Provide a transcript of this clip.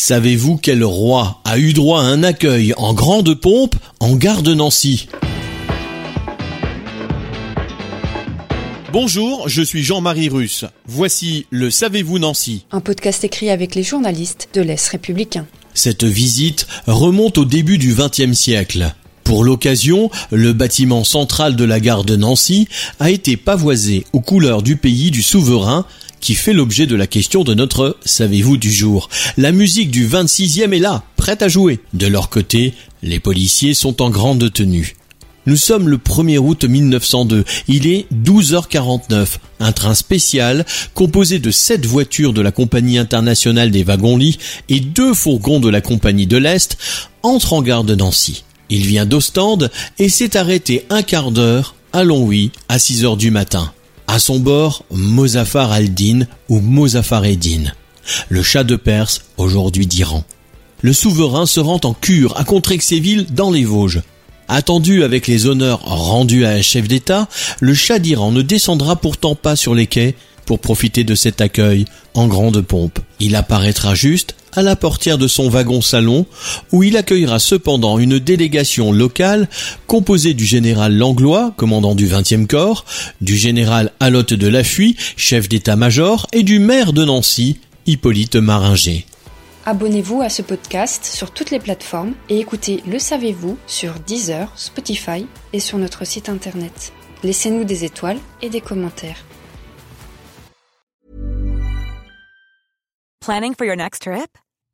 Savez-vous quel roi a eu droit à un accueil en grande pompe en gare de Nancy? Bonjour, je suis Jean-Marie Russe. Voici le Savez-vous Nancy Un podcast écrit avec les journalistes de l'Est républicain. Cette visite remonte au début du XXe siècle. Pour l'occasion, le bâtiment central de la gare de Nancy a été pavoisé aux couleurs du pays du souverain qui fait l'objet de la question de notre Savez-vous du jour. La musique du 26e est là, prête à jouer. De leur côté, les policiers sont en grande tenue. Nous sommes le 1er août 1902. Il est 12h49. Un train spécial, composé de 7 voitures de la Compagnie internationale des wagons-lits et deux fourgons de la Compagnie de l'Est, entre en gare de Nancy. Il vient d'Ostende et s'est arrêté un quart d'heure à Longwy à 6 heures du matin. À son bord, Mozaffar al-Din ou Mozaffar Eddin, le chat de Perse, aujourd'hui d'Iran. Le souverain se rend en cure à Contrexéville dans les Vosges. Attendu avec les honneurs rendus à un chef d'État, le chat d'Iran ne descendra pourtant pas sur les quais pour profiter de cet accueil en grande pompe. Il apparaîtra juste à la portière de son wagon-salon où il accueillera cependant une délégation locale composée du général Langlois, commandant du 20e corps, du général Alotte de Lafuy, chef d'état-major, et du maire de Nancy, Hippolyte Maringer. Abonnez-vous à ce podcast sur toutes les plateformes et écoutez Le Savez-vous sur Deezer, Spotify et sur notre site internet. Laissez-nous des étoiles et des commentaires. Planning for your next trip?